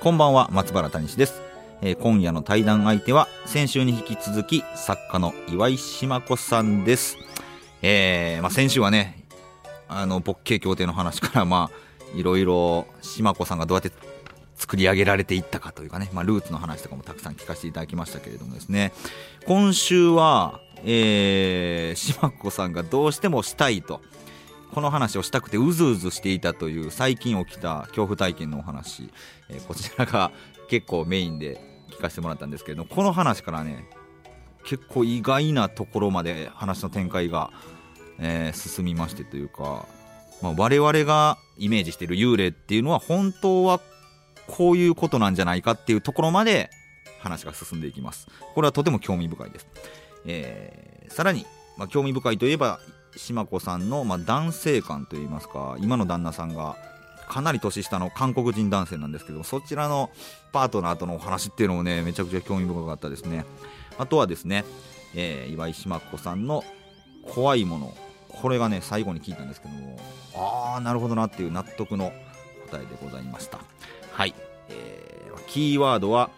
こんばんは松原谷氏です、えー今夜の対談相手は先週に引き続き作家の岩井島子さんです、えーまあ、先週はねあの勃起協定の話からまあいろいろ島子さんがどうやって作り上げられていったかというかね、まあ、ルーツの話とかもたくさん聞かせていただきましたけれどもですね。今週は、えー、島子さんがどうしてもしたいとこの話をしたくてうずうずしていたという最近起きた恐怖体験のお話、えーこちらが結構メインで聞かせてもらったんですけれどもこの話からね結構意外なところまで話の展開が、えー進みましてというか、まあ、我々がイメージしている幽霊っていうのは本当はこういうことなんじゃないかっていうところまで話が進んでいきます。これはとても興味深いです、えーさらに、まあ、興味深いといえば島子さんの、まあ、男性観といいますか今の旦那さんがかなり年下の韓国人男性なんですけどそちらのパートナーとのお話っていうのもねめちゃくちゃ興味深かったですね。あとはですね、えー岩井島子さんの怖いもの。これがね最後に聞いたんですけどもああなるほどなっていう納得の答えでございました。はい、えーキーワードは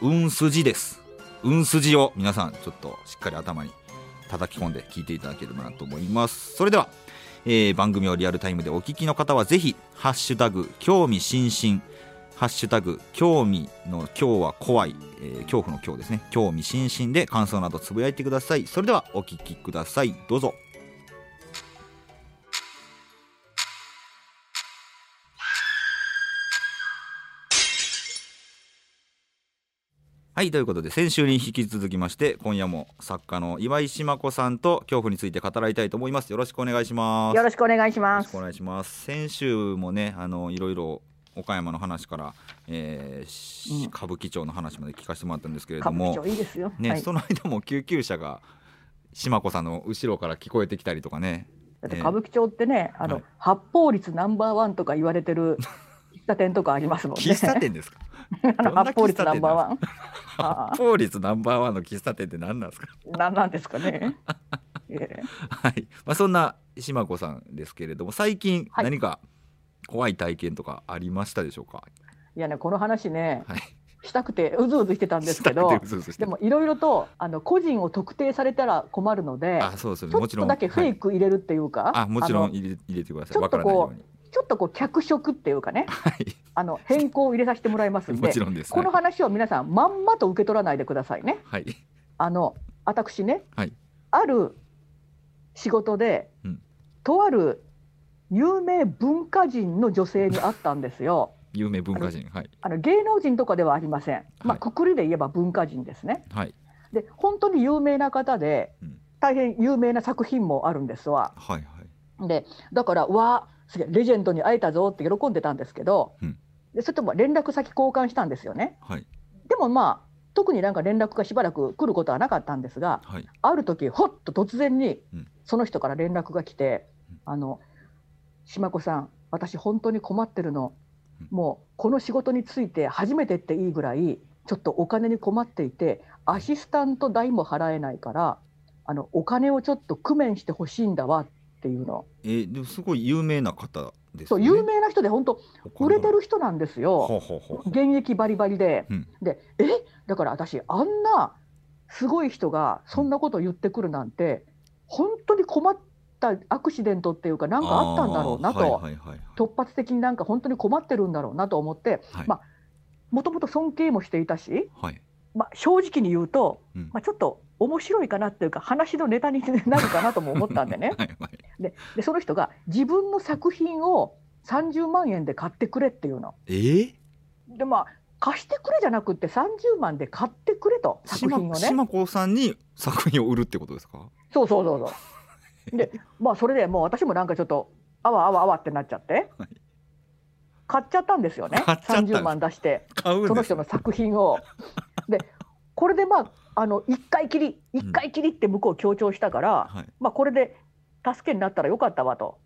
運筋です。運筋を皆さんちょっとしっかり頭に叩き込んで聞いていただければなと思います。それでは、えー番組をリアルタイムでお聞きの方はぜひ「ハッシュタグ興味津々」ハッシュタグ興味の今日は怖い、えー恐怖の今日ですね。興味津々で感想などつぶやいてください。それではお聞きください。どうぞ。はいということで先週に引き続きまして今夜も作家の岩井島子さんと恐怖について語らいたいと思いますよろしくお願いしますよろしくお願いしよますお。願いします。先週もね、あのいろいろ岡山の話から、えーしうん歌舞伎町の話まで聞かせてもらったんですけれ歌ども、いいですよ。ね、はい。その間も救急車が島子さんの後ろから聞こえてきたりとかね。だって歌舞伎町ってね、あの、はい発砲率ナンバーワンとか言われてる喫茶店とかありますもんね。喫茶店ですか？あの発砲率ナンバーワン。あ発砲率ナンバーワンの喫茶店って何なんですか？あ、なんですかね。ええはい。まあそんな島子さんですけれども、最近はい何か怖い体験とかありましたでしょうか？いやね、この話ね、はい。したくてうずうずしてたんですけどでもいろいろとあの個人を特定されたら困るので、あ、そうですよね。ちょっもちろん。とだけフェイク入れるっていうか、あ、もちろんの入れ入れてください。ちょわっとこうからないように。ちょっとこう脚色っていうかね、はい。あの変更を入れさせてもらいますんもで、ちろんです。この話を皆さんまんまと受け取らないでくださいね。はい。あの私ね、はいある仕事で、うんとある有名文化人の女性に会ったんですよ。有名文化人。はい。あの芸能人とかではありません。まあ、はいくくりで言えば文化人ですね。はい。で本当に有名な方でうん大変有名な作品もあるんですわ。はい。はい。でだからうわあすげえレジェンドに会えたぞって喜んでたんですけど、うんでそれとも連絡先交換したんですよね。はい。でもまあ特になんか連絡がしばらく来ることはなかったんですがはい。ある時ほっと突然にうんその人から連絡が来てうん「あの島子さん私本当に困ってるのうんもうこの仕事について初めてっていいぐらいちょっとお金に困っていてアシスタント代も払えないからあのお金をちょっと工面してほしいんだわ」っていうのえー、でもすごい有名な方ですそう。有名な人で本当売れてる人なんですよ。現役バリバリで、うんでえだから私あんなすごい人がそんなこと言ってくるなんて本当に困ったアクシデントっていうかなんかあったんだろうなと。突発的になんか本当に困ってるんだろうなと思ってはい。まあもともと尊敬もしていたし、はい。まあ、正直に言うと、うんまあ、ちょっと面白いかなっていうか話のネタになるかなとも思ったんでね。はいはい。ででその人が自分の作品を30万円で買ってくれっていうの。えー、でまあ貸してくれじゃなくって30万で買ってくれと作品をね。島島子さんに作品を売るってことですか？そうそうそうそう。でまあそれでもう私もなんかちょっとあわあわあわってなっちゃって、はい。買っちゃったんですよね。買っちゃったんです30万出してその人の作品を。でこれでまああの1回きり1回きりって向こう強調したから、はい。まあ、これで助けになったらよかったわと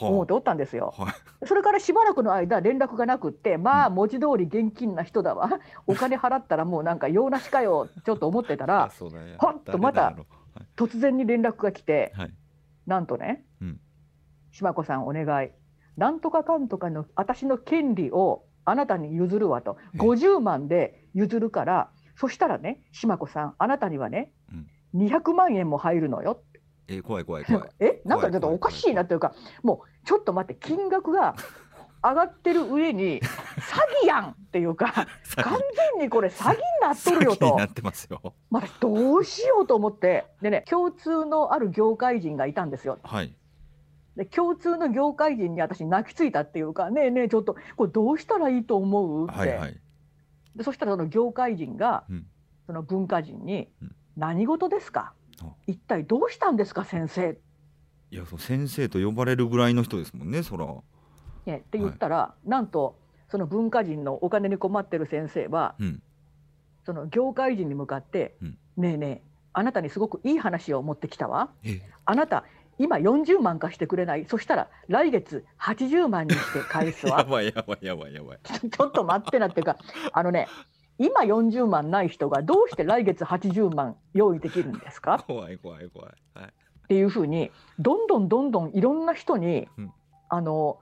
思はっておったんですよ。あはい。それからしばらくの間連絡がなくってまあ文字通り現金な人だわ。お金払ったらもうなんか用なしかよちょっと思ってたあら そうだね。ほんとまた誰だろ突然に連絡が来てうはい。なんとねうん「島子さんお願い。なんとかかんとかの私の権利をあなたに譲るわ」と。え50万で譲るからそしたらね島子さんあなたにはね200万円も入るのよ。えー怖い怖い怖い。えなんかちょっとおかしいなっていうかもうちょっと待って金額が上がってる上に詐欺やんっていうか 完全にこれ詐欺になっとるよと。詐欺になってますよ。まあどうしようと思って。でね共通のある業界人がいたんですよ。はい。で共通の業界人に私泣きついたっていうかねえねえちょっとこれどうしたらいいと思うって、はいはいでそしたらその業界人が、うん。その文化人にうん「何事ですか？あ。一体どうしたんですか先生」いやそう先生と呼ばれるぐらいの人ですもんねそら。ね、って言ったら、なんとその文化人のお金に困ってる先生はうん。その業界人に向かってうん「ねえねえあなたにすごくいい話を持ってきたわ。え。あなた今40万貸してくれない？そしたら来月80万にして返すやわばい やばいやばいやばい。ちょっと待ってなっていうか。あのね今40万ない人がどうして来月80万用意できるんですか？怖い怖い怖い。はい。っていうふうにどんどんどんどんいろんな人に、うん。あの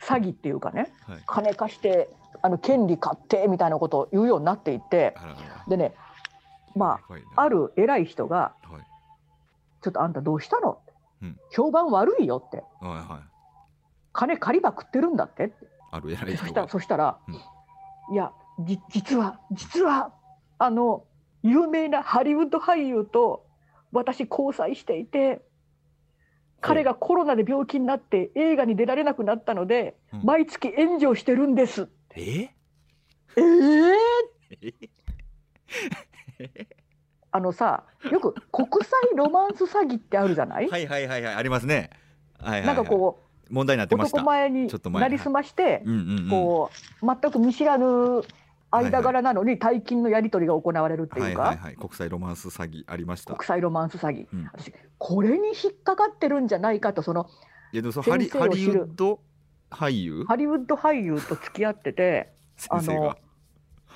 詐欺っていうかねはい。金貸してあの権利買ってみたいなことを言うようになっていってでねまあある偉い人がはい「ちょっとあんたどうしたの?うん」評判悪いよ」って。はいはい「金借りば食ってるんだって」ある偉い人がそしたらそしたらうん「いやじ実は実はあの有名なハリウッド俳優と私交際していて彼がコロナで病気になって映画に出られなくなったので、うん。毎月援助をしてるんです。え？えー、え？あのさよく国際ロマンス詐欺ってあるじゃない、はいはいはいはいありますね。はいはいはい。なんかこ問題になっうてました。男前にちょっと前なりすまして、うんうんうん。こう全く見知らぬ間柄なのに大金のやり取りが行われるっていうか、はいはいはい。国際ロマンス詐欺ありました。国際ロマンス詐欺、うん。私これに引っかかってるんじゃないかとそのいやでもそのハリハリウッド俳優？ハリウッド俳優と付き合ってて 先生が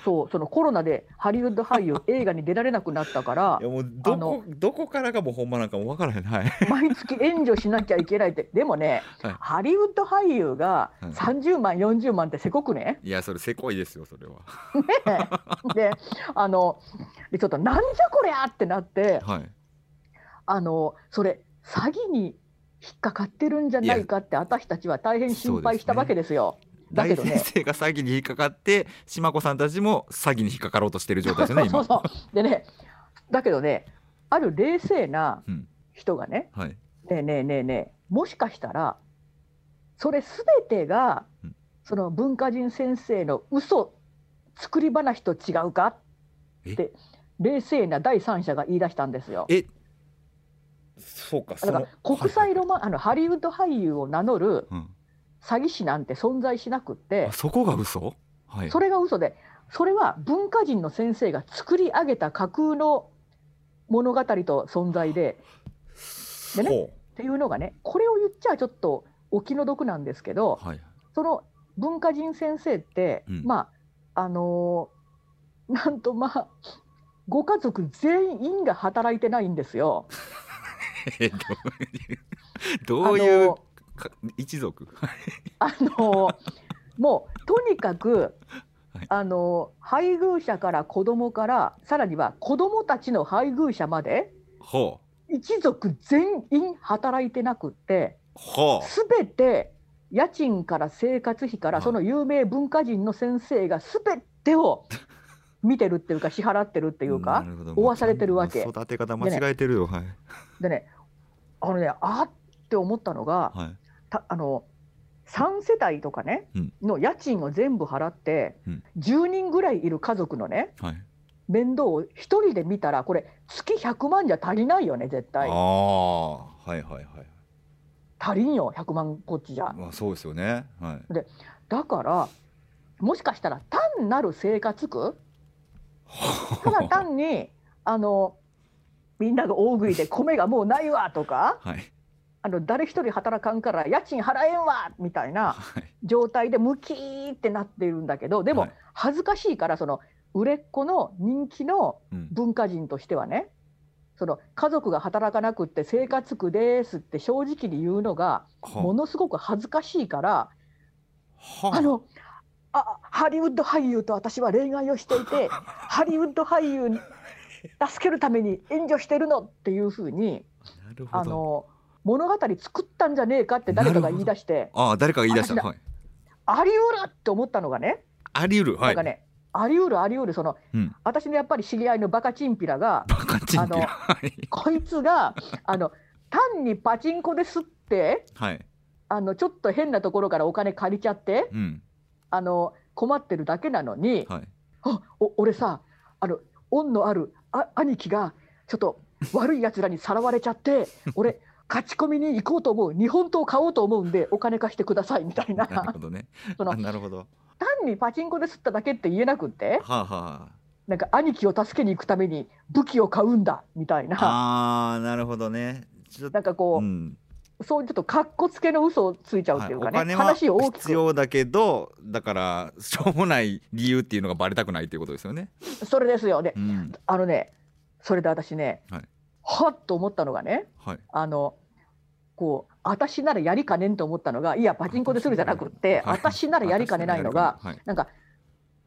そうそのコロナでハリウッド俳優映画に出られなくなったから いやもうどこどこからがもうほんまなんかもう分からへんはい。毎月援助しなきゃいけないって。でもね、はい。ハリウッド俳優がはい。30万40万ってせこくね？いやそれせこいですよそれは。であのでちょっとなんじゃこりゃってなってはい。あのそれ詐欺に引っかかってるんじゃないかって私たちは大変心配したわけですよ。大先生が詐欺に引っかかって島子さんたちも詐欺に引っかかろうとしてる状態ですよね 今。そうそう。でねだけどねある冷静なうん。人がねはい。ねえねえねえねえもしかしたらそれすべてがうん。その文化人先生の嘘作り話と違うか？え？って冷静な第三者が言い出したんですよ。え？そうかそだかのら国際ロマン、あのハリウッド俳優を名乗るうん詐欺師なんて存在しなくってあそこが嘘？はい。それが嘘でそれは文化人の先生が作り上げた架空の物語と存在ででねほっていうのがねこれを言っちゃちょっとお気の毒なんですけどうはい。その文化人先生って、うん。まああのーなんとまあご家族全員が働いてないんですよ。えどういう一族。あのもうとにかく、はい。あの配偶者から子供からさらには子供たちの配偶者までほ一族全員働いてなくってすべて家賃から生活費からはい。その有名文化人の先生がすべてを見てるっていうか支払ってるっていうか、負わされてるわけ。育て方間違えてるよ。はい。でねあのねあって思ったのが、はいたあの3世帯とかね、うん。の家賃を全部払って、うん。10人ぐらいいる家族のねはい。面倒を1人で見たらこれ月100万じゃ足りないよね絶ああ対はいはいはい。足りんよ100万こっちじゃ。まあそうですよね。はい。だからもしかしたら単なる生活苦？ただ単にあのみんなが大食いで米がもうないわとかはいあの誰一人働かんから家賃払えんわみたいなはい。状態でムキーってなっているんだけどでもはい。恥ずかしいからその売れっ子の人気のうん。文化人としてはねその家族が働かなくって生活苦ですって正直に言うのがはものすごく恥ずかしいからはあ。のあハリウッド俳優と私は恋愛をしていて ハリウッド俳優に助けるために援助してるのっていうふうにあの物語作ったんじゃねえかって誰かが言い出して。ああ誰かが言い出した。はい。あり得るって思ったのがね。あり得る。はい。なんかねあり得るあり得る。そのうん。私のやっぱり知り合いのバカチンピラがバカチンピあのラはい。こいつがあの単にパチンコですってはい。あのちょっと変なところからお金借りちゃってうん。あの困ってるだけなのに、はい。あお俺さあの恩のあるあ兄貴がちょっと悪いやつらにさらわれちゃって 俺勝ち込みに行こうと思う。日本刀買おうと思うんでお金貸してくださいみたいな。なるほどね。そのあなるほど。単にパチンコで吸っただけって言えなくってはあはなんか兄貴を助けに行くために武器を買うんだみたいな。ああーなるほどね。なんかこう、うん。そういうちょっとかっこつけの嘘をついちゃうっていうかね、はいお金は話を大き必く要だけどだからしょうもない理由っていうのがバレたくないっていうことですよね。それですよね。うん。あのねそれで私ね、はいはっと思ったのがねはい。あのこう私ならやりかねんと思ったのがいやパチンコでするじゃなくって、はい。私ならやりかねないのが、はい。なんか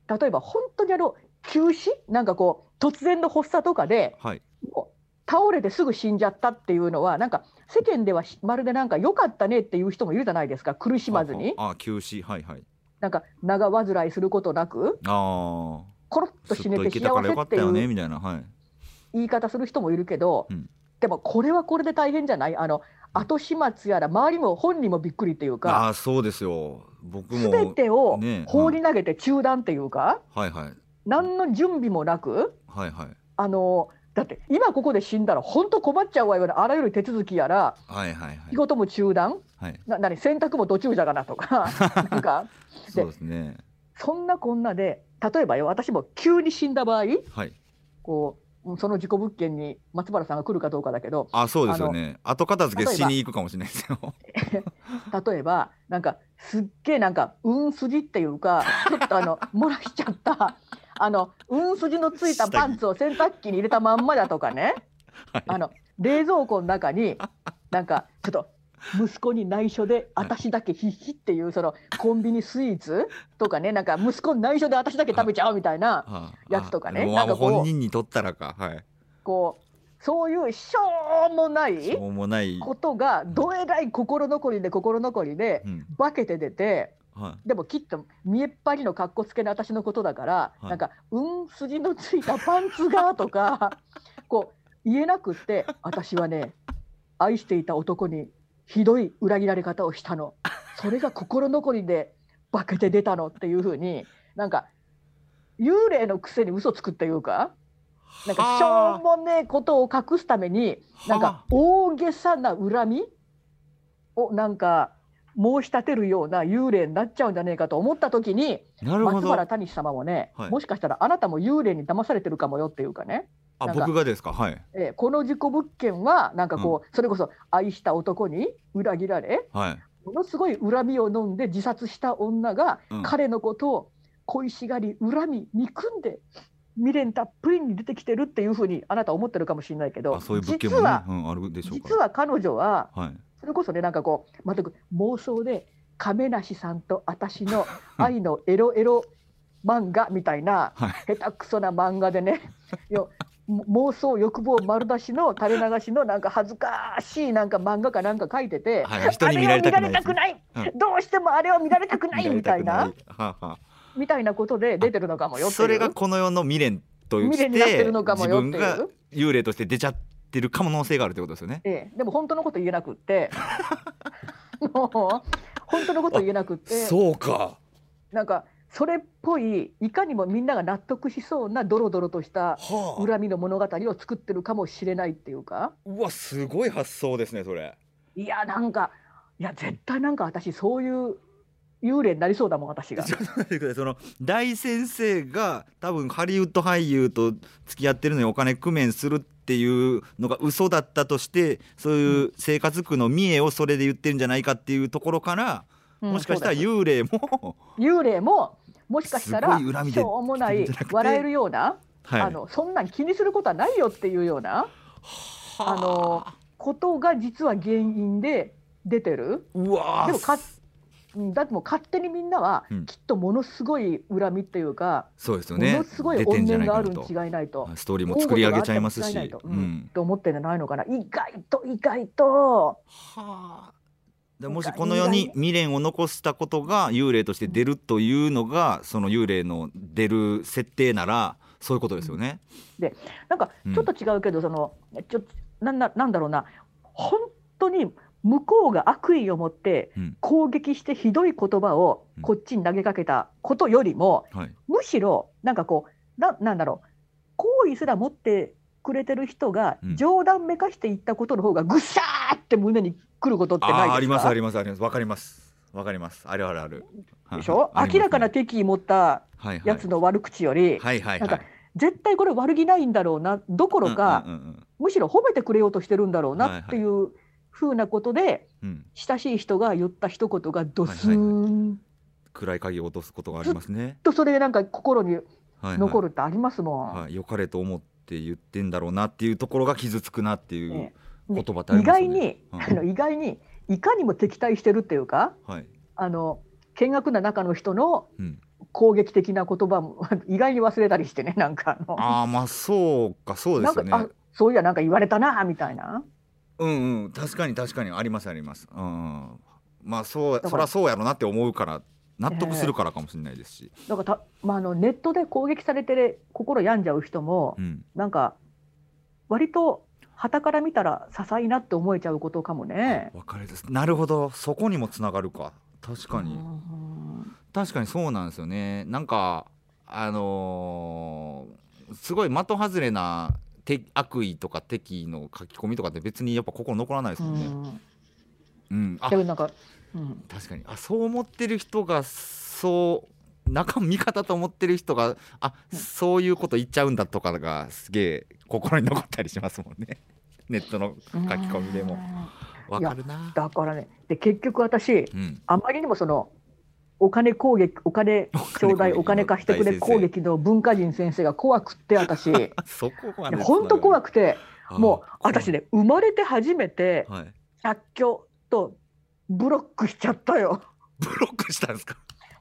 例えば本当にあの急死なんかこう突然の発作とかではい。もう倒れてすぐ死んじゃったっていうのはなんか世間ではしまるでなんか良かったねっていう人もいるじゃないですか苦しまずに。ああ休止。はいはい。なんか長患いすることなくあコロッあと死ねて幸せっていったよねう。みたいな。はい言い方する人もいるけど、うん。でもこれはこれで大変じゃない？あの後始末やら周りも本人もびっくりっていうかああそうですよ。僕も全てをね放り投げて中断っていうか、はい。はい何の準備もなくはいはい。あのだって今ここで死んだら本当困っちゃうわよあらゆる手続きやらはいはいはい。仕事も中断？はい。な何？洗濯も途中じゃがなとか なんか。そうですね。そんなこんなで例えばよ私も急に死んだ場合はい。こうその事故物件に松原さんが来るかどうかだけどあそうですよね。後片付けしに行くかもしれないですよ。例えば なんかすっげえなんか運筋っていうかちょっとあの漏らしちゃった あの運筋のついたパンツを洗濯機に入れたまんまだとかね。はい。あの冷蔵庫の中になんかちょっと息子に内緒で私だけヒッヒっていうそのコンビニスイーツとかねなんか息子に内緒で私だけ食べちゃうみたいなはあやつとかね。なんか本人にとったらかはい。こうそういうしょうもないしょうもないことがどえらい心残りで心残りでうん。化けて出て。はい。でもきっと見えっ張りの格好つけの私のことだから、はい。なんか「うん筋のついたパンツが」とかこう言えなくって私はね愛していた男にひどい裏切られ方をしたの。それが心残りで化けて出たのっていうふうになんか幽霊のくせに嘘つくっていうかなんかしょうもねえことを隠すためになんか大げさな恨みをなんか申し立てるような幽霊になっちゃうんじゃねえかと思った時に松原谷様もね、はい。もしかしたらあなたも幽霊に騙されてるかもよっていうかね、あ僕がですか？はい。えーこの事故物件はなんかこう、それこそ愛した男に裏切られはい。ものすごい恨みを飲んで自殺した女が、うん。彼のことを恋しがり恨み憎んで未練たっぷりに出てきてるっていうふうにあなた思ってるかもしれないけどあそういう物件もね実は、うん、あるでしょうか実は彼女ははい。それこそねなんかこう全く妄想で亀梨さんと私の 愛のエロエロ漫画みたいなはい。下手くそな漫画でね 妄想欲望丸出しの垂れ流しのなんか恥ずかしいなんか漫画かなんか書いてて、はい人に見られたくないあれを見られたくない、うん。どうしてもあれを見られたくないみたいな。はあはみたいなことで出てるのかもよそれがこの世の未練として未練になってるのかもよっていう。自分が幽霊として出ちゃってる可能性があるってことですよね。ええ、でも本当のこと言えなくって。もう本当のこと言えなくって。そうか。なんかそれっぽいいかにもみんなが納得しそうなドロドロとしたはあ。恨みの物語を作ってるかもしれないっていうか。うわすごい発想ですねそれ。いやなんかいや絶対なんか私そういう幽霊になりそうだもん私が。その大先生が多分ハリウッド俳優と付き合ってるのにお金工面するっていうのが嘘だったとしてそういう生活苦の見栄をそれで言ってるんじゃないかっていうところから、うん。もしかしたら幽霊も、だ幽霊ももしかしたらしょうもない笑えるような、はい、あのそんなん気にすることはないよっていうようなあ。のことが実は原因で出てる。うわー。でもかうんだってもう勝手にみんなはうん。きっとものすごい恨みっていうか、そうですよね。ものすごい怨念があるにと。違いないと。ストーリーも作り上げちゃいますし、とうん。うん。と思ってんじゃないのかな。意外と意外と。はあでもしこの世に未練を残したことが幽霊として出るというのがその幽霊の出る設定ならそういうことですよね。なんかうん。ちょっと違うけど、そのちょなんななんだろうな。本当に向こうが悪意を持ってうん。攻撃してひどい言葉をうん。こっちに投げかけたことよりも、はい、むしろなんかこうななんだろう。好意すら持ってくれてる人がうん。冗談めかして言ったことの方がぐっしゃーって胸にくることってないですか？ありますありますあります。わかります。わかります。あるあるある。でしょ、はいはい。明らかな敵意持ったはいはい。やつの悪口より、はいはいはい。なんか絶対これ悪気ないんだろうなどころか、うんうんうんむしろ褒めてくれようとしてるんだろうはいはないってい。うふうなことで、うん。親しい人が言った一言がドスはいはい暗い鍵を落とすことがありますね。とそれでなんか心にはいはい。残るってありますもん。はい、良かれと思って言ってんだろうなっていうところが傷つくなっていうね言で葉意外に、ね。うん。あの意外にいかにも敵対してるっていうかはい、あの見学な中の人のうん、攻撃的な言葉も 意外に忘れたりしてねなんかあの。ああまあそうかそうですよね。なんかあそういやなんか言われたなみたいな。うんうん確かに確かにありますあります。うんうん。まあそうそりゃそうやろなって思うから納得するからかもしれないですし、だからた、まあ、あのネットで攻撃されて心病んじゃう人もうん、なんか割と傍から見たら些細なって思えちゃうことかもね。分かりです。なるほど。そこにもつながるか。確かに。うん。確かにそうなんですよね。なんかあのーすごい的外れなて悪意とか敵の書き込みとかって別にやっぱ心残らないですうもんね。ん。うん、あなんか、うん、確かに。あそう思ってる人がそう仲味方と思ってる人があそういうこと言っちゃうんだとかがすげえ心に残ったりしますもんね。ネットの書き込みでも。わかるな。だからね。で結局私うん。あまりにもそのお金攻撃お金ちょうだいお金貸してくれ攻撃の文化人先生が怖くって私。そこはね本当怖くてあもうあ私ね生まれて初めてはい。とブロックしちゃったよ。ブロックしたんですか？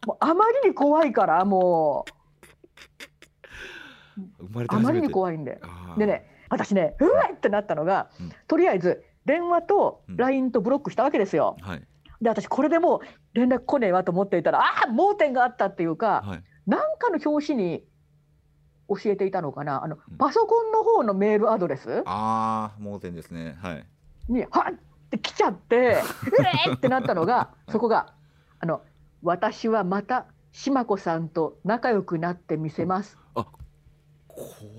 もうあまりに怖いからもう。あまりに怖いんで。でね私ねうわっってなったのが、うん。とりあえず電話とうん。LINE とブロックしたわけですよ。はい。で私これでもう連絡来ねえわと思っていたらああ盲点があったっていうかはい。何かの表紙に教えていたのかな。あのうん。パソコンの方のメールアドレスああ盲点ですね。はい。にはっって来ちゃってえーってなったのがそこがあの「私はまた島子さんと仲良くなってみせます」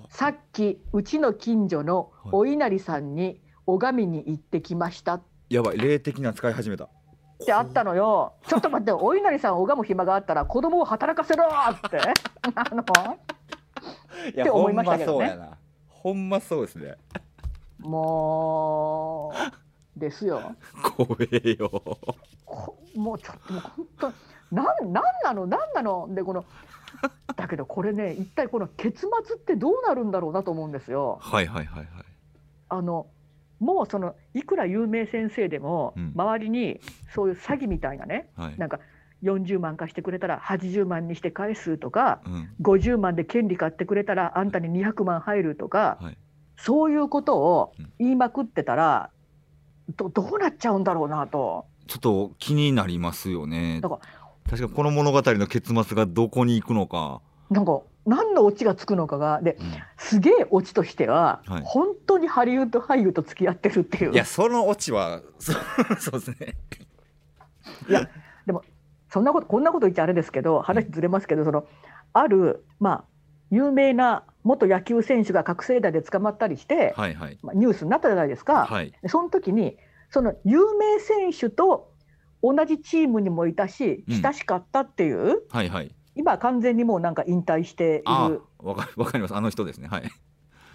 さっきうちの近所のはい。お稲荷さんに拝みに行ってきました。っやばい霊的な使い始めた。てあったのよ。ちょっと待って お稲荷さんを拝む暇があったら子供を働かせろって。あの。って思いましたけどね。ほんまそうやな。ほんまそうですね。もうですよ。怖えよ。こもうちょっともう本当なんなんなの？なんなの？でこのだけどこれね一体この結末ってどうなるんだろうなと思うんですよ。はいはいはいはい。あのもうそのいくら有名先生でも、うん。周りにそういう詐欺みたいなねはい。なんか40万貸してくれたら80万にして返すとかうん。50万で権利買ってくれたらあんたに200万入るとかはい。そういうことをうん。言いまくってたらどどうなっちゃうんだろうなと。ちょっと気になりますよね。だか。確かにこの物語の結末がどこに行くのか、なんか何のオチがつくのかが。でうん。すげえオチとしては、はい。本当にハリウッド俳優と付き合ってるっていう。いやそのオチはそ そうですね。そんなことこんなこと言っちゃあれですけど話ずれますけどそのあるまあ有名な元野球選手が覚醒剤で捕まったりして、はいはい。まあ、ニュースになったじゃないですか。はい。でその時にその有名選手と同じチームにもいたしうん。親しかったっていう、はいはい。今完全にもうなんか引退していある。あわかわかります。あの人ですね。はい。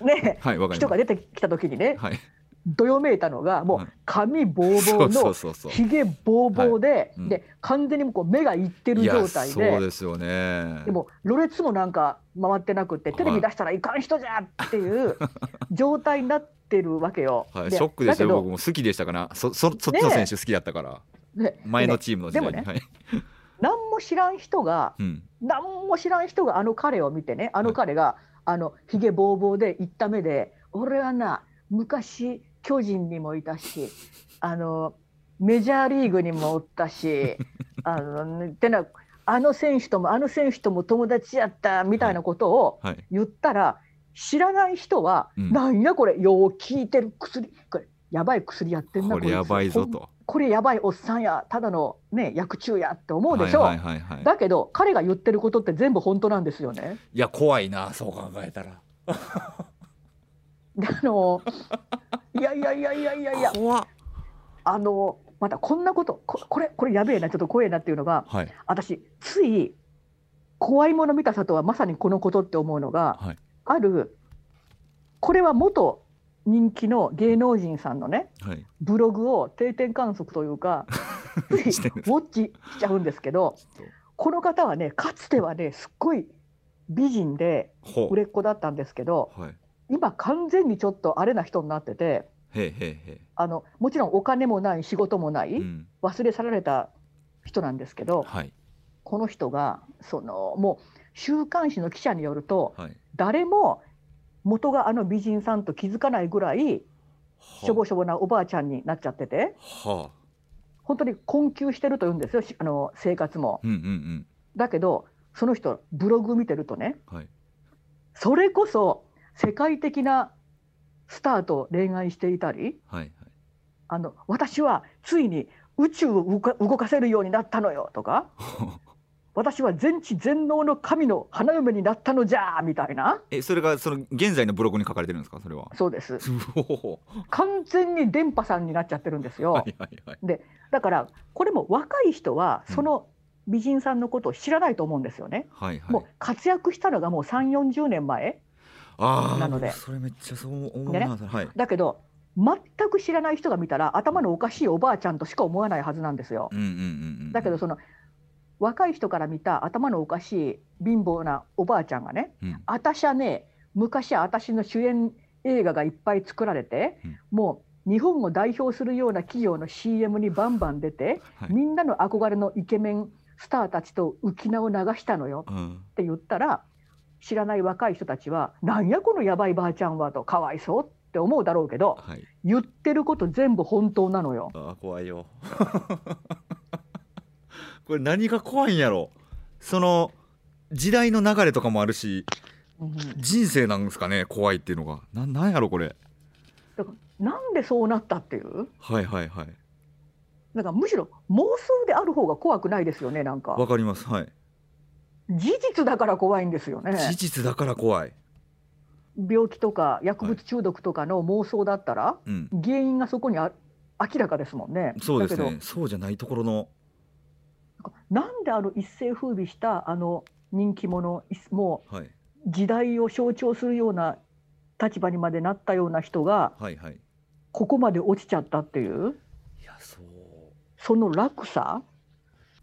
ね。はい人が出てきた時にね。はいどよめいたのがもはいう髪ボーボーそうそうのひげボーボーで、うん。で完全にこう目がいってる状態そうでですよね。でもろれつもなんか回ってなくてはい。テレビ出したらいかん人じゃっていう 状態になってるわけよ。はい、ショックでしたよ僕も好きでしたからそそそっちの選手好きだったから、で前のでねチームの時代に、でもはい。何も知らん人がうん、何も知らん人があの彼を見てねあの彼が、あのひげぼうぼうで行った目で俺はな昔巨人にもいたしあのメジャーリーグにもおったし あのってなあの選手ともあの選手とも友達やったみたいなことをはい。言ったら、知らない人は、うん。なんやこれよう効いてる薬これやばい薬やってんなこれやばいぞと。これやばいおっさんやただのね薬中やって思うでしょ、はいはいはいはい、だけど彼が言ってることって全部本当なんですよね。いや怖いなそう考えたら。であのいやいやいやいやいや。いやあのまたこんなことここれこれやべえなちょっと怖えなっていうのがはい。私つい怖いもの見たさとはまさにこのことって思うのが、はい。あるこれは元人気の芸能人さんのねはい。ブログを定点観測というか ついウォッチしちゃうんですけどこの方はねかつてはねすっごい美人で売れっ子だったんですけどうはい今完全にちょっとあれな人になっててあのもちろんお金もない仕事もない、えうん。忘れ去られた人なんですけどはい。この人がそのもう週刊誌の記者によるとはい。誰も元があの美人さんと気づかないぐらいしょぼはしょぼなおばあちゃんになっちゃっててはあ。本当に困窮してると言うんですよしあの生活も。だけどその人ブログ見てるとねはい。それこそ世界的なスターと恋愛していたりはいはい。あの私はついに宇宙を動かせるようになったのよとか 私は全知全能の神の花嫁になったのじゃみたいな。えそれがその現在のブログに書かれてるんですか？それは。そうです。完全に電波さんになっちゃってるんですよ、はいはいはい。だからこれも若い人はうん。その美人さんのことを知らないと思うんですよね、はいはい。もう活躍したのがもう3 4 0年前なので。それめっちゃそう思うでねな、はい。だけど全く知らない人が見たら頭のおかしいおばあちゃんとしか思わないはずなんですよ。うんうんうんうんだけどその若い人から見た頭のおかしい貧乏なおばあちゃんがねうん。私はね昔は私の主演映画がいっぱい作られて、うん。もう日本を代表するような企業の CM にバンバン出て、はい。みんなの憧れのイケメンスターたちと浮き名を流したのようん。って言ったら知らない若い人たちは「なんやこのやばいばあちゃんは」と「かわいそう」って思うだろうけどはい。言ってること全部本当なのよ。あー怖いよ。これ何が怖いんやろ？その時代の流れとかもあるしうん。人生なんですかね？怖いっていうのが。ななんやろこれ？だからなんでそうなったっていう？はいはいはい。だからむしろ妄想である方が怖くないですよねなんか。わかります。はい事実だから怖いんですよね。事実だから怖い。病気とか薬物中毒とかの妄想だったら、うん。原因がそこにあ明らかですもんね。そうですね。そうじゃないところの。どなんであの一世風靡したあの人気者いもはい、う時代を象徴するような立場にまでなったような人がはいはい。ここまで落ちちゃったっていう。いやそう。その落差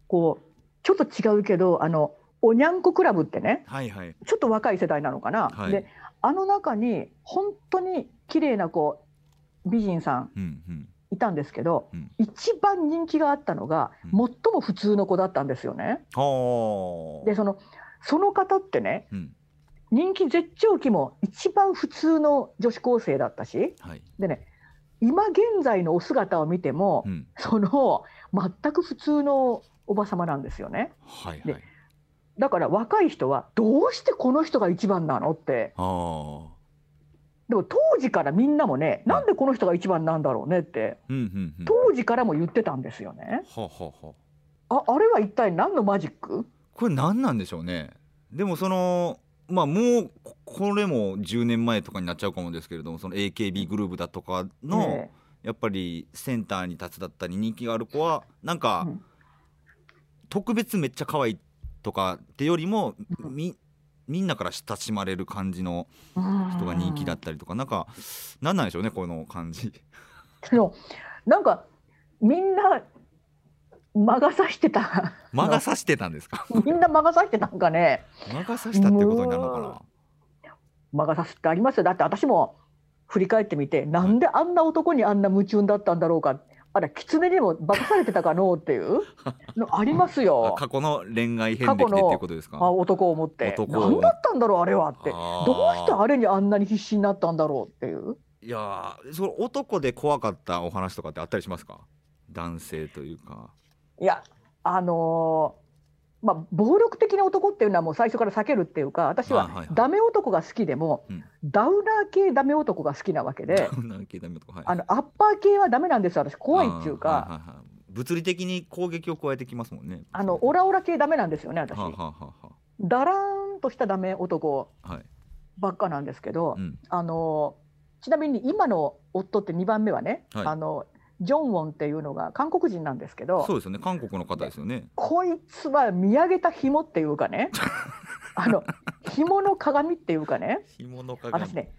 こうちょっと違うけどあのおにゃんこクラブってねはいはい。ちょっと若い世代なのかな、はい。であの中に本当に綺麗なこう美人さんうんうん。いたんですけど、うん。一番人気があったのが、うん。最も普通の子だったんですよね。はあ。でそのその方ってねうん。人気絶頂期も一番普通の女子高生だったしはい。でね今現在のお姿を見ても、うん。その全く普通のおば様なんですよね。ではいはいだから若い人はどうしてこの人が一番なのって。でも当時からみんなもねなんでこの人が一番なんだろうねって当時からも言ってたんですよね。はあはあはあ。ああれは一体何のマジック？これ何なんでしょうね。でもそのまあもうここれも10年前とかになっちゃうかもですけれどもその AKB グループだとかのねやっぱりセンターに立つだったり人気がある子はなんか、うん。特別めっちゃ可愛いとかってよりもみみんなから親しまれる感じの人が人気だったりとかなんかなんなんでしょうねこの感じ。でもなんかみんな魔が差してた。魔が差してたんですか？みんな魔が差してたんかね。魔が差したってことになるのかな？魔が差すってありますよ。だって私も振り返ってみてなんであんな男にあんな夢中だったんだろうかあら狐にも化かされてたかのうっていう のありますあよ過去の恋愛遍歴でっていうことですか？あ男を持って。何だったんだろうあれはって。どうしてあれにあんなに必死になったんだろうっていう。いやーそれ男で怖かったお話とかってあったりしますか？男性というか。いやあのーまあ暴力的な男っていうのはもう最初から避けるっていうか私はいはいははい。ダメ男が好きでも、うん。ダウナー系ダメ男が好きなわけであのアッパー系はダメなんですよ私怖いっていうか。あーはいはいはい。物理的に攻撃を加えてきますもんね。あのオラオラ系ダメなんですよね私。はあ、はあはだらーんとしたダメ男ばっかなんですけど、うん。あのちなみに今の夫って2番目はね、はい。あのジョンウォンっていうのが韓国人なんですけどそうですよね。韓国の方ですよね。こいつは見上げた紐っていうかね あの紐の鏡っていうかね紐の鏡。私ね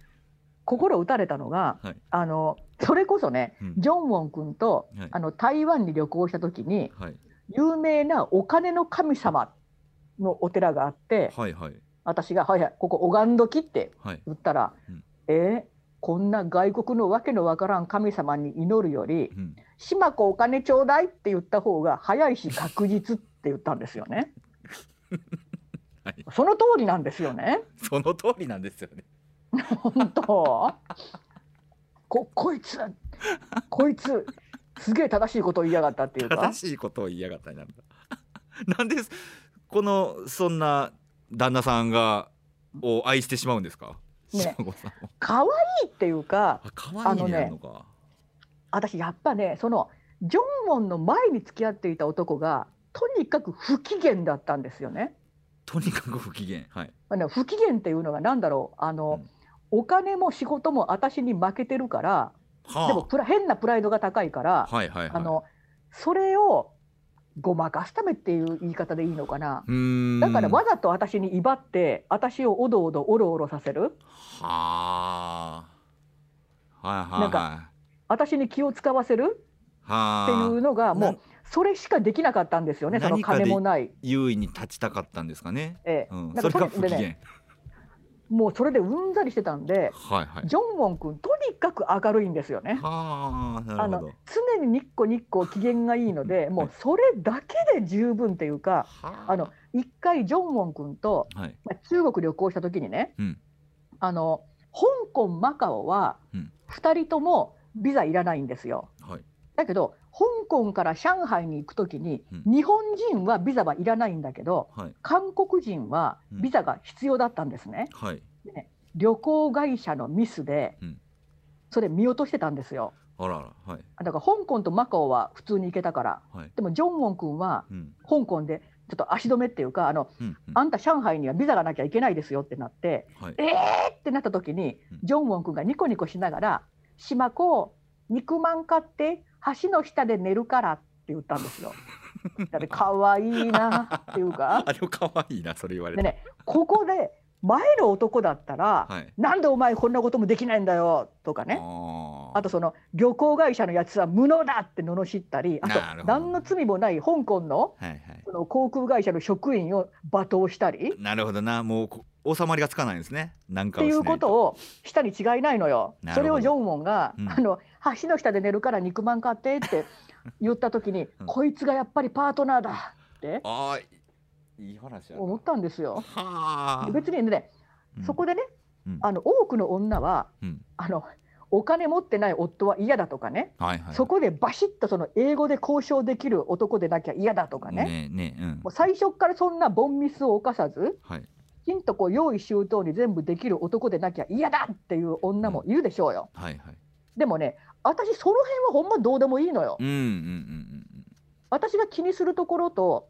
心打たれたのが、はい。あのそれこそね、うん。ジョンウォン君と、はい。あの台湾に旅行した時にはい。有名なお金の神様のお寺があってはいはい。私が「はいはいここ拝んどき」ってはい。言ったら「うん。えーこんな外国のわけのわからん神様に祈るよりうん「島子お金ちょうだい」って言った方が早いし確実って言ったんですよね。はい。その通りなんですよね。その通りなんですよね。本当。ここいつこいつすげえ正しいことを言いやがったっていうか。正しいことを言いやがったりな。ん だなんでこのそんな旦那さんがを愛してしまうんですか？ね。可愛いっていうかあのか、私やっぱねそのジョンウォンの前に付き合っていた男がとにかく不機嫌だったんですよね。とにかく不機嫌はい。あの不機嫌っていうのが何だろうあの、うん。お金も仕事も私に負けてるからはあ。でもプラ変なプライドが高いから、はいはいはい。あのそれをごまかすためっていう言い方でいいのかな。だからわざと私に威張って私をおどおどおろおろさせる。はあ。はいはいなんかは私に気を使わせるいってはいうのがもなうそれしかできなかったんですよねその金もない。優位に立ちたかったんですかね、ええ。うん、それが不機嫌、でねもうそれでうんざりしてたんではいはい。ジョンウォン君とにかく明るいんですよね。はあの常に日光日光機嫌がいいのでもうそれだけで十分っていうかはあ。の一回ジョンウォン君と、はい。まあ、中国旅行した時にね、うん。あの香港マカオはうん。2人ともビザいらないんですよ。はい。だけど香港から上海に行く時に、うん。日本人はビザはいらないんだけどはい。韓国人はうん。ビザが必要だったんですね。はい。旅行会社のミスで、うん。それ見落としてたんですよ。あらあらはい。だから香港とマカオは普通に行けたから。はい。でもジョンウォン君はうん。香港でちょっと足止めっていうかあのうんうん。あんた上海にはビザがなきゃいけないですよってなってはい。えーってなった時にうん。ジョンウォン君がニコニコしながら「島子肉まん買って橋の下で寝るから」って言ったんですよ。だって可愛いなっていうか。あでも可愛いなそれ言われて、でねここで前の男だったらはい「なんでお前こんなこともできないんだよ」とかね。ああとその漁港会社のやつは無能だって罵ったりあと何の罪もない香港のはいはい。その航空会社の職員を罵倒したり。なるほどな。もうこ収まりがつかないんですね。なんかっていうことをしたに違いないのよ。それをジョンウォンが、うん。あの橋の下で寝るから肉まん買ってって言った時に、うんこいつがやっぱりパートナーだっていい話思ったんですよ。はあ。別にね、うん。そこでねうん。あの多くの女はうん。あのお金持ってない夫は嫌だとかね、はいはいそこでバシッとその英語で交渉できる男でなきゃ嫌だとかね。ねえねえうん。もう最初からそんなボンミスを犯さずはい。きちんとこう用意周到に全部できる男でなきゃ嫌だっていう女もいるでしょうよ。はいはい。でもね私その辺はほんまどうでもいいのよ。うんうんうん私が気にするところと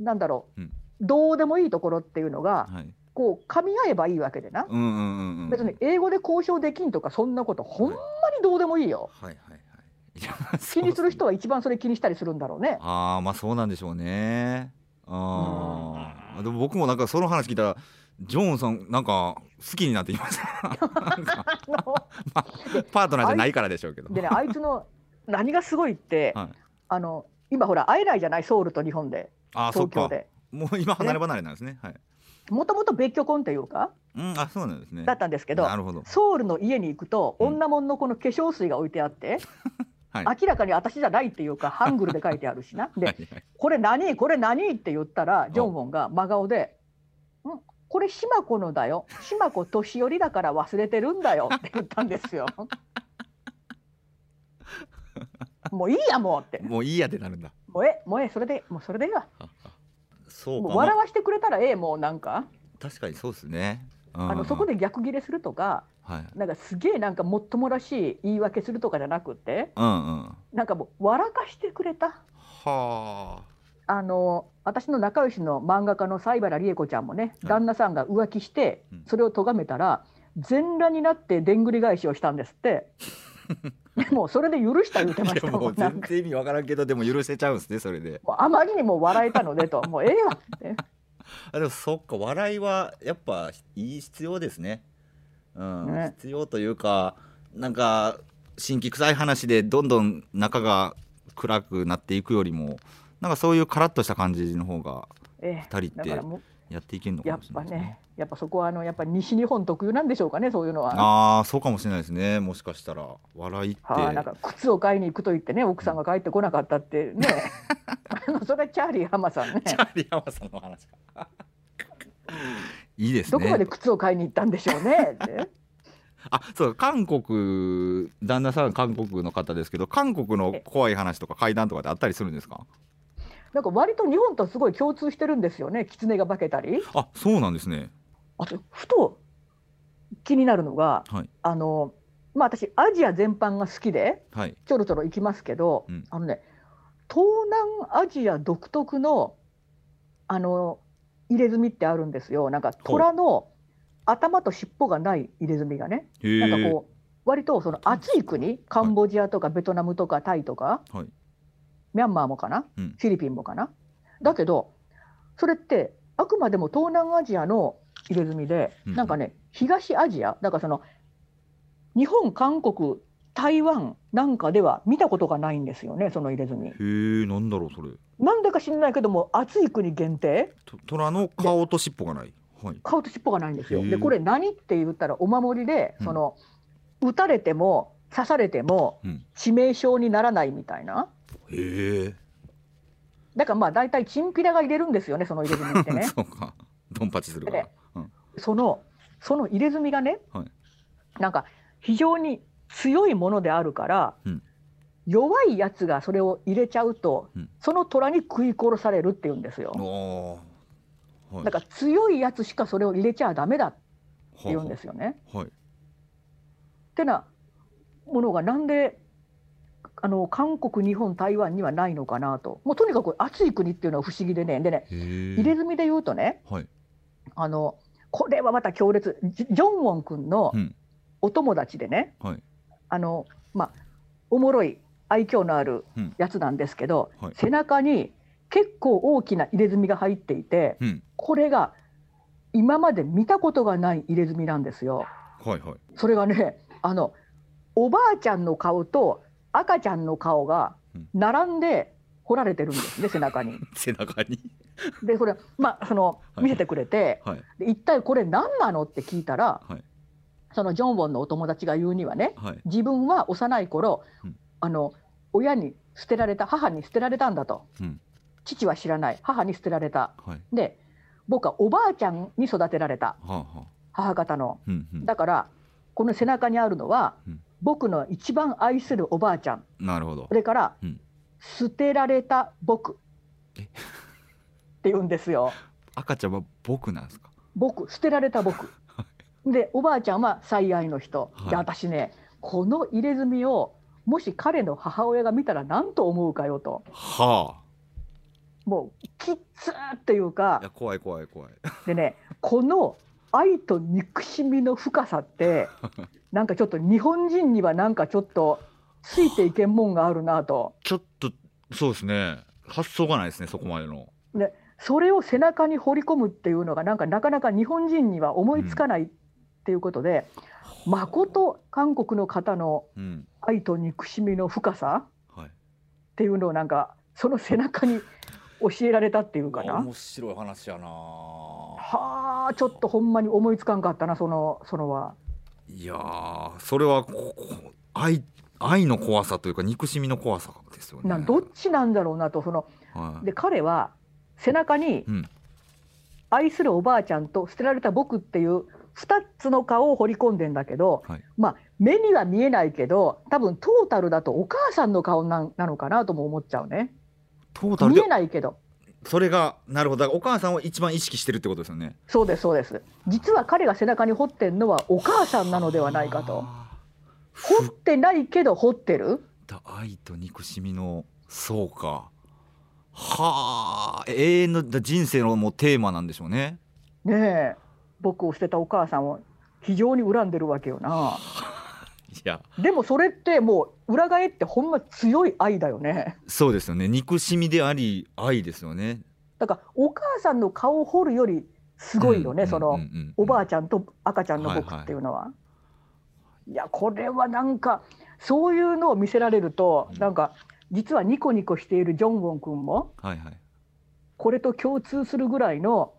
なんだろう、うん。どうでもいいところっていうのがうんはい。こう噛み合えばいいわけでな。うんうんうんうん。別に英語で交渉できんとかそんなことほんまにどうでもいいよ。はいはいはい。気にする人は一番それ気にしたりするんだろうね。ああまあそうなんでしょうね。ああ、でも僕もなんかその話聞いたらジョーンさんなんか好きになってきました。なんかあのパートナーじゃないからでしょうけど。でねあいつの何がすごいって、はい。あの今ほら会えないじゃないソウルと日本で。あ東京で。もう今離れ離れなんですね。はい。もともと別居婚っていうか？うんあそうなんですね。だったんですけどなるほど。ソウルの家に行くとうん。女物のこの化粧水が置いてあって、はい。明らかに私じゃないっていうかハングルで書いてあるしな。ではいはいこれ何？これ何？って言ったらジョンウォンが真顔で「ん？これ島子のだよ。島子年寄りだから忘れてるんだよ」って言ったんですよ。もういいやもうって。もういいやってなるんだ。もうえもうえそれでもうそれでいいわ。そう笑わしてくれたらええもうなんか。確かにそうですね。あのそこでで逆ギレするとかはい。なんかすげえなんかもっともらしい言い訳するとかじゃなくってうんうん。はなんかもう笑かしてくれた。ああの私の仲良しの漫画家の西原理恵子ちゃんもね、はい旦那さんが浮気してうん。それを咎めたら全裸になってでんぐり返しをしたんですって。で もうそれで許した言ってましたもんか全然意味わからんけどでも許せちゃうんですねそれで。あまりにも笑えたのでと。もうええわって あでもそっか笑いはやっぱいい必要ですね。うん、ね。必要というかなんか新規臭い話でどんどん中が暗くなっていくよりもなんかそういうカラッとした感じの方がええ二人ってやっていけるのかやっぱもしれないですね。ねやっぱそこはあのやっぱ西日本特有なんでしょうかねそういうのは。ああそうかもしれないですね。もしかしたら笑いって、はあ、なんか靴を買いに行くと言ってね奥さんが帰ってこなかったってね。あの それはチャーリー浜さんね。チャーリー浜さんの話か。いいですね。どこまで靴を買いに行ったんでしょうね。あそう韓国旦那さん韓国の方ですけど韓国の怖い話とか怪談とかってあったりするんですか？なんか割と日本とすごい共通してるんですよね狐が化けたり。あそうなんですね。あとふと気になるのがはい。あのまあ私アジア全般が好きではい。ちょろちょろ行きますけど、うん。あのね東南アジア独特のあの入れ墨ってあるんですよ。なんか虎の頭と尻尾がない入れ墨がね。なんかこう割とその暑い国カンボジアとかベトナムとかタイとか、はいミャンマーもかな、うん。フィリピンもかな？だけどそれってあくまでも東南アジアの入れ墨で、うん。なんかね東アジア？だからその日本韓国台湾なんかでは見たことがないんですよねその入れ墨。へえなんだろうそれ。なんでか知らないけども暑い国限定？と虎の顔と尻尾がない。はい。顔と尻尾がないんですよ。でこれ何って言ったらお守りでうん。その、撃たれても刺されてもうん。致命傷にならないみたいな。へえ。だからまあ大体チンピラが入れるんですよねその入れ墨ってね。そうか。ドンパチするから、うん、そのその入れ墨がね、はい。なんか非常に強いものであるから、うん。弱いやつがそれを入れちゃうと、うん。その虎に食い殺されるって言うんですよ。はい。だから強いやつしかそれを入れちゃダメだって言うんですよね。はいってなものがなんであの韓国日本台湾にはないのかなと。もうとにかく暑い国っていうのは不思議でね。でね入れ墨で言うとねはい。あのこれはまた強烈。ジジョンウォン君のうん。お友達でね、はい。あのまあおもろい愛嬌のあるうん。やつなんですけど、はい。背中に結構大きな入れ墨が入っていてうん。これが今まで見たことがない入れ墨なんですよ。はいはい。それがねあのおばあちゃんの顔と赤ちゃんの顔がうん。並んで彫られてるんですね背中に。背中に。でそれまあそのはい。見せてくれて、はい。で一体これ何なのって聞いたら、はい。そのジョンウォンのお友達が言うにはねはい。自分は幼い頃、うん。あの親に捨てられた母に捨てられたんだと、うん。父は知らない。母に捨てられた。はい。で僕はおばあちゃんに育てられた。はあはあ。母方の。うんうん。だからこの背中にあるのは、うん僕の一番愛するおばあちゃん。なるほど。それから、うん。捨てられた僕。え？って言うんですよ。赤ちゃんは僕なんですか？僕捨てられた僕。でおばあちゃんは最愛の人、ではい。私ねこの入れ墨をもし彼の母親が見たら何と思うかよと。はもうきっつーっていうあいかや怖い怖い怖い。でねこの愛と憎しみの深さって なんかちょっと日本人にはなんかちょっとついていけんもんがあるなと。ちょっとそうですね。発想がないですねそこまでの。それを背中に掘り込むっていうのがなんかなかなか日本人には思いつかないっていうことで、まこと韓国の方のうん。愛と憎しみの深さはい。っていうのをなんかその背中に教えられたっていうかな。面白い話やなはあちょっとほんまに思いつかんかったなそのそのは。いやーそれは愛愛の怖さというか憎しみの怖さですよね。などっちなんだろうなとそのはい。で彼は背中にうん。愛するおばあちゃんと捨てられた僕っていう2つの顔を彫り込んでんだけど、はい。まあ目には見えないけど多分トータルだとお母さんの顔なんなのかなとも思っちゃうね。トータルで見えないけどそれがなるほど。お母さんを一番意識してるってことですよね。そうですそうです。実は彼が背中に彫ってんのはお母さんなのではないかと。あー彫ってないけど彫ってる。だ愛と憎しみのそうか。はあ。永遠のだ人生のもうテーマなんでしょうね。ねえ。僕を捨てたお母さんを非常に恨んでるわけよな。い や。でもそれってもう裏返ってほんま強い愛だよね。そうですよね。憎しみであり愛ですよね。だからお母さんの顔を彫るよりすごいよね、その、おばあちちゃんと赤ちゃんの僕っていうのは。いやこれはなんかそういうのを見せられると、うん。なんか実はニコニコしているジョンウォン君もはいはい。これと共通するぐらいの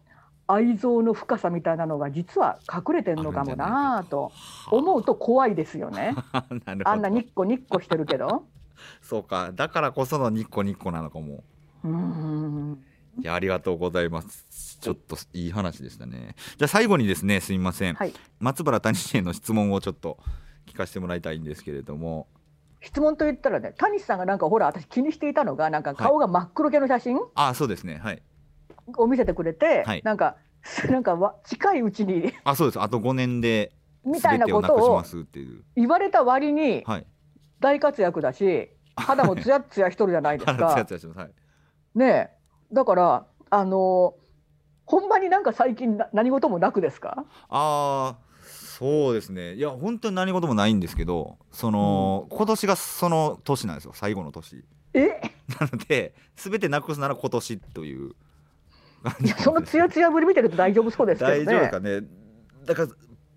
愛憎の深さみたいなのが実は隠れてんのかもなぁと思うと怖いですよね。あんなニッコニッコしてるけど。そうか。だからこそのニッコニッコなのかも。うーん。いやありがとうございます。ちょっといい話でしたね。じゃあ最後にですねすみません、はい。松原谷氏への質問をちょっと聞かせてもらいたいんですけれども。質問といったらね、谷さんがなんかほら、私気にしていたのが、なんか顔が真っ黒系の写真？あそうですね。はいを見せてくれて、はい。なんか、なんかわ近いうちにあそうです。あと5年でみたいなことを言われた割にはい。大活躍だし、肌もツヤツヤしとるじゃないですつやかつ。やしてます。はい。ねえ、だから、あのほんまになんか最近な何事もなくですか？あーそうですね。いや本当に何事もないんですけどその、今年がその年なんですよ。最後の年。え？なので全てなくすなら今年というそのツヤツヤぶり見てると大丈夫そうですけどね。大丈夫かね。だから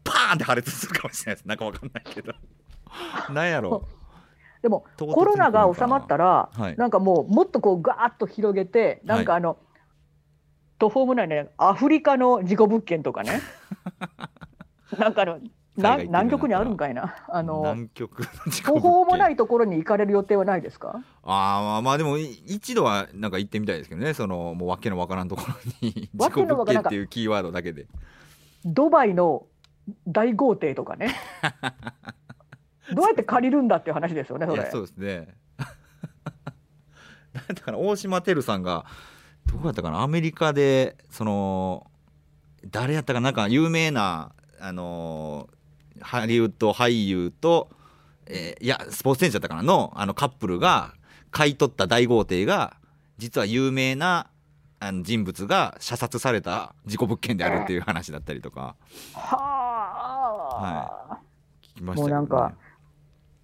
パーンって破裂するかもしれないです。なんかわかんないけど。なんやろでもコロナが収まったら、はい。なんかもうもっとこうガーッと広げてなんかあの、途方もないねアフリカの事故物件とかね。なんかあの南極にあるんかいな。あの南極途方もないいところに行かれる予定はないですか？ああまあでもい一度はなんか行ってみたいですけどね。そのもうわけのわからんところに わ事故物件っていうキーワードだけで。ドバイの大豪邸とかね。どうやって借りるんだっていう話ですよねそれ。いやそうですね。だかな大島てるさんがどうやったかな？アメリカでその誰やったかな？なんか有名なあのーハリウッド俳優と、えーいやスポーツ選手だったかなのあのカップルが買い取った大豪邸が実は有名なあの人物が射殺された事故物件であるっていう話だったりとかはあ、聞きましたねもうなんか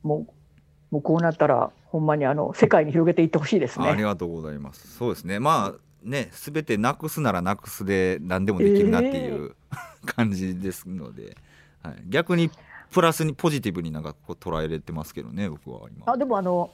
もうもうこうなったらほんまにあの世界に広げていってほしいですあありね。がとうございます。そうですね。まあね、すべてなくすならなくすで何でもできるなっていう、感じですので、はい、逆にプラスにポジティブになんかこう捉えれてますけどね、僕は今。あでもあの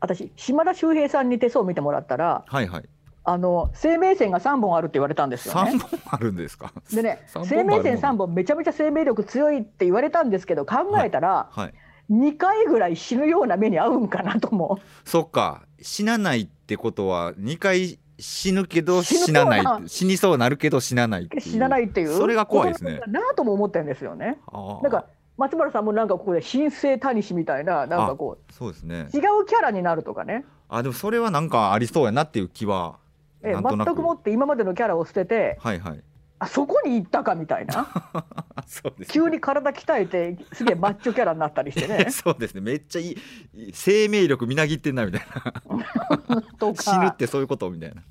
私島田秀平さんに手相を見てもらったらはいはい。あの生命線が3本あるって言われたんですよ三ね。本あるんですか？でね生命線もあるの？3本めちゃめちゃ生命力強いって言われたんですけど考えたらはい。2回ぐらい死ぬような目に遭うんかなと思そっか。死なないってことは二回死ぬけど死なない。死にそうなるけど死なない死なないっていう。それが怖いですね。なとも思ってるんですよね。なんか松原さんもなんかここで新生タニシみたいななんかこそうですね。う違うキャラになるとかね。あでもそれはなんかありそうやなっていう気はえなんとなく。全くもって今までのキャラを捨ててはいはい。あそこに行ったかみたいな。そうですね。急に体鍛えてすげえマッチョキャラになったりしてね。そうですね。めっちゃいいいい生命力みなぎってんなみたいな と死ぬっかてそういうことみたいな。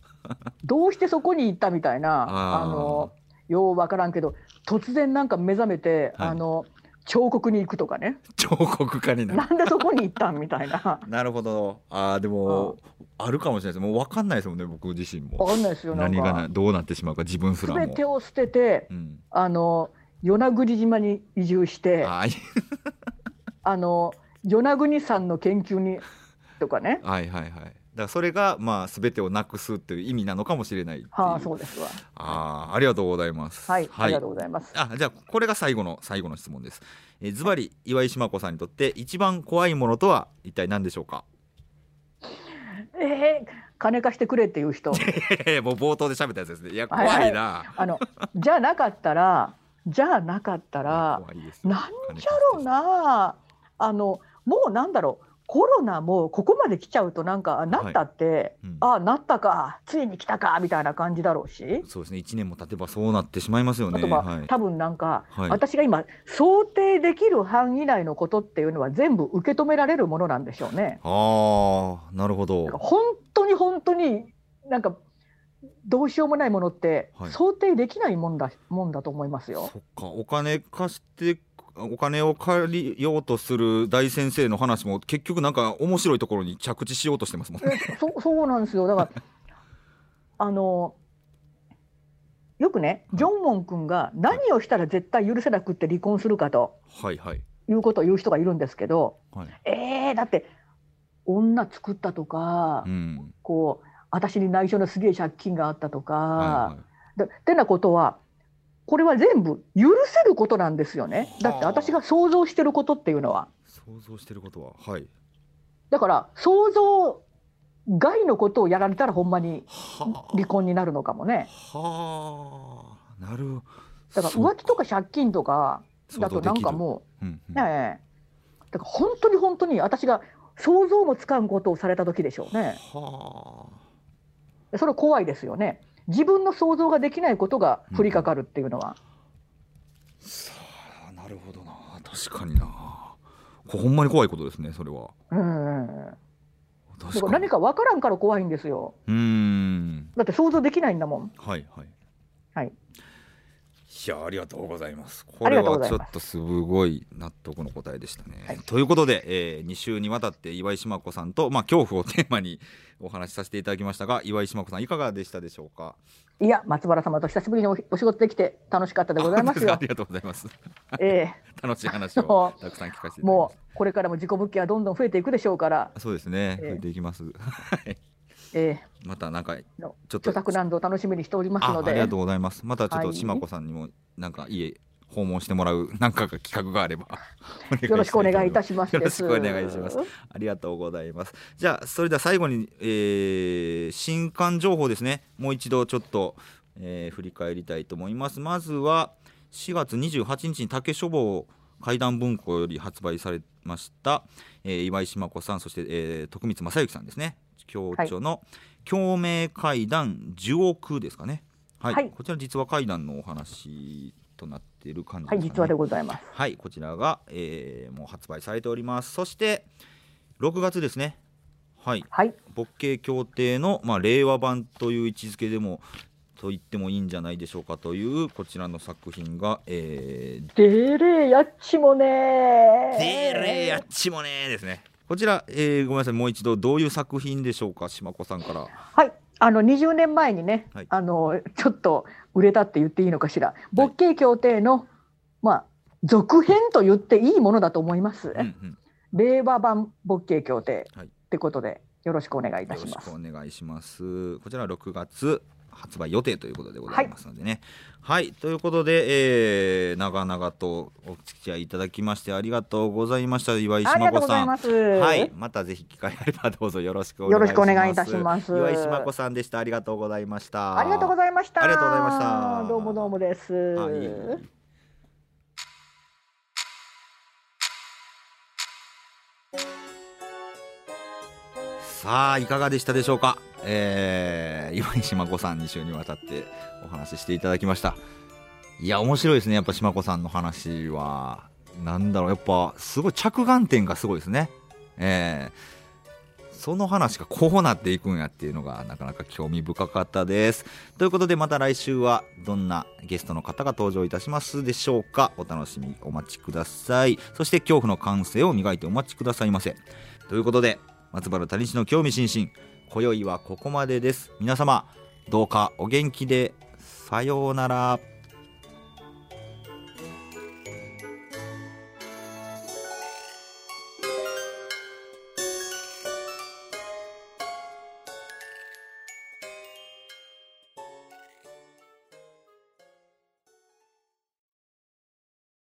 どうしてそこに行ったみたいなあのよう分からんけど突然なんか目覚めて、はい。あの彫刻に行くとかね。彫刻家になる。なんでそこに行ったんみたいな。なるほど。あーでもあるかもしれないです。もう分かんないですもんね僕自身も。わかんないですよ何がどうなってしまうか自分すらも。全てを捨ててうん、あの与那国島に移住してああーの与那国山の研究にとかね。はいはいはいだからそれがまあ全てをなくすっていう意味なのかもしれないはあそうですわあーありがとうございますはい、ありがとうございますあじゃあこれが最後の最後の質問です。えーズバリ岩井島子さんにとって一番怖いものとは一体何でしょうか？えー、金貸してくれっていう人 もう冒頭で喋ったやつですね。いや怖はいいな。あのじゃなかったらじゃなかったら怖いですよなんじゃろう。なあのもうなんだろうコロナもここまで来ちゃうとなんかあなったって、うんあなったかついに来たかみたいな感じだろうし、そうですね。一年も経てばそうなってしまいますよね。はい。多分なんか、はい私が今想定できる範囲内のことっていうのは全部受け止められるものなんでしょうね。ああなるほど。本当に本当になんかどうしようもないものってはい想定できないもんだもんだと思いますよ。そっかお金貸してお金を借りようとする大先生の話も結局なんか面白いところに着地しようとしてますもんね。えそそうなんですよだからあのよくねジョンモン君が何をしたら絶対許せなくって離婚するかとはいはいいうことを言う人がいるんですけどはい。えー、だって女作ったとか、うん。こう私に内緒のすげえ借金があったとか、はいはい。だってなことはこれは全部許せることなんですよね。だって私が想像してることっていうのは。想像してることは。はい。だから想像外のことをやられたらほんまにはあ。離婚になるのかもね。はあ。なる。だから浮気とか借金とかだとなんかもう、うんうん。うねえ。だから本当に本当に私が想像もつかんことをされた時でしょうね。はそれ怖いですよね自分の想像ができないことが降りかかるっていうのは、あさあなるほどな。確かにな。こほんまに怖いことですねそれは。うんから何か分からんから怖いんですよ。うーん。だって想像できないんだもん。はいはい。はいいやありがとうございます。これはちょっとすごい納得の答えでしたね、はい。ということで、え2週にわたって岩井島子さんと、まあ、恐怖をテーマにお話しさせていただきましたが岩井島子さんいかがでしたでしょうか？いや松原様と久しぶりにおお仕事できて楽しかったでございますよ。ありがとうございます。え 楽しい話をもたくさん聞かせてもうこれからも自己物件はどんどん増えていくでしょうから、そうですね、ええ。増えていきます。はいえ。またなんかちのょっと。著作難度を楽しみにしておりますので。あありがとうございます。またちょっはい。と島子さんにもなんか家訪問してもらう なんかが企画があれば。よろしくお願いいたしします。よろしくお願いします。ありがとうございます。じゃあそれでは最後に、えー新刊情報ですね。もう一度ちょっと、えー振り返りたいと思います。まずは4月28日に竹書房怪談文庫より発売されました、えー岩井島子さんそして、えー徳光正幸さんですね教著の「共鳴怪談10億」ですかね、はいはいこちら実は怪談のお話となっている感じですかね。はい実話でございますはい、こちらが、えーもう発売されております。そして6月ですね。はい、はい勃起協定のまあ令和版という位置づけでもと言ってもいいんじゃないでしょうかというこちらの作品が、えー、デレやっちもねデーレやっちもねですね。こちら、えーごめんなさい、もう一度どういう作品でしょうか、島子さんから。はい。あの20年前にね、はい。あのちょっと売れたって言っていいのかしら。勃起協定の、まあ続編と言っていいものだと思います、うんうん、令和版勃起協定はい。ってことでよろしくお願いいたよろしくしますお願いします。こちら6月発売予定ということでございますのでね。はい、ということで、えー長々とお付き合いいただきましてありがとうございました岩井島子さん。はい、またぜひ機会あればどうぞよろしくお願いします。よろしくお願いいたします岩井島子さんでした。ありがとうございました。ありがとうございましたありがとうございましたどうもどうもです、はいさあいかがでしたでしょうか、えー、岩井島子さん2週にわたってお話ししていただきました。いや面白いですね。やっぱ島子さんの話は。なんだろう。やっぱすごい着眼点がすごいですね。えー、その話がこうなっていくんやっていうのがなかなか興味深かったです。ということでまた来週はどんなゲストの方が登場いたしますでしょうか？お楽しみお待ちください。そして恐怖の感性を磨いてお待ちくださいませ。ということで松原谷市の興味津々。今宵はここまでです。皆様どうかお元気で。さようなら。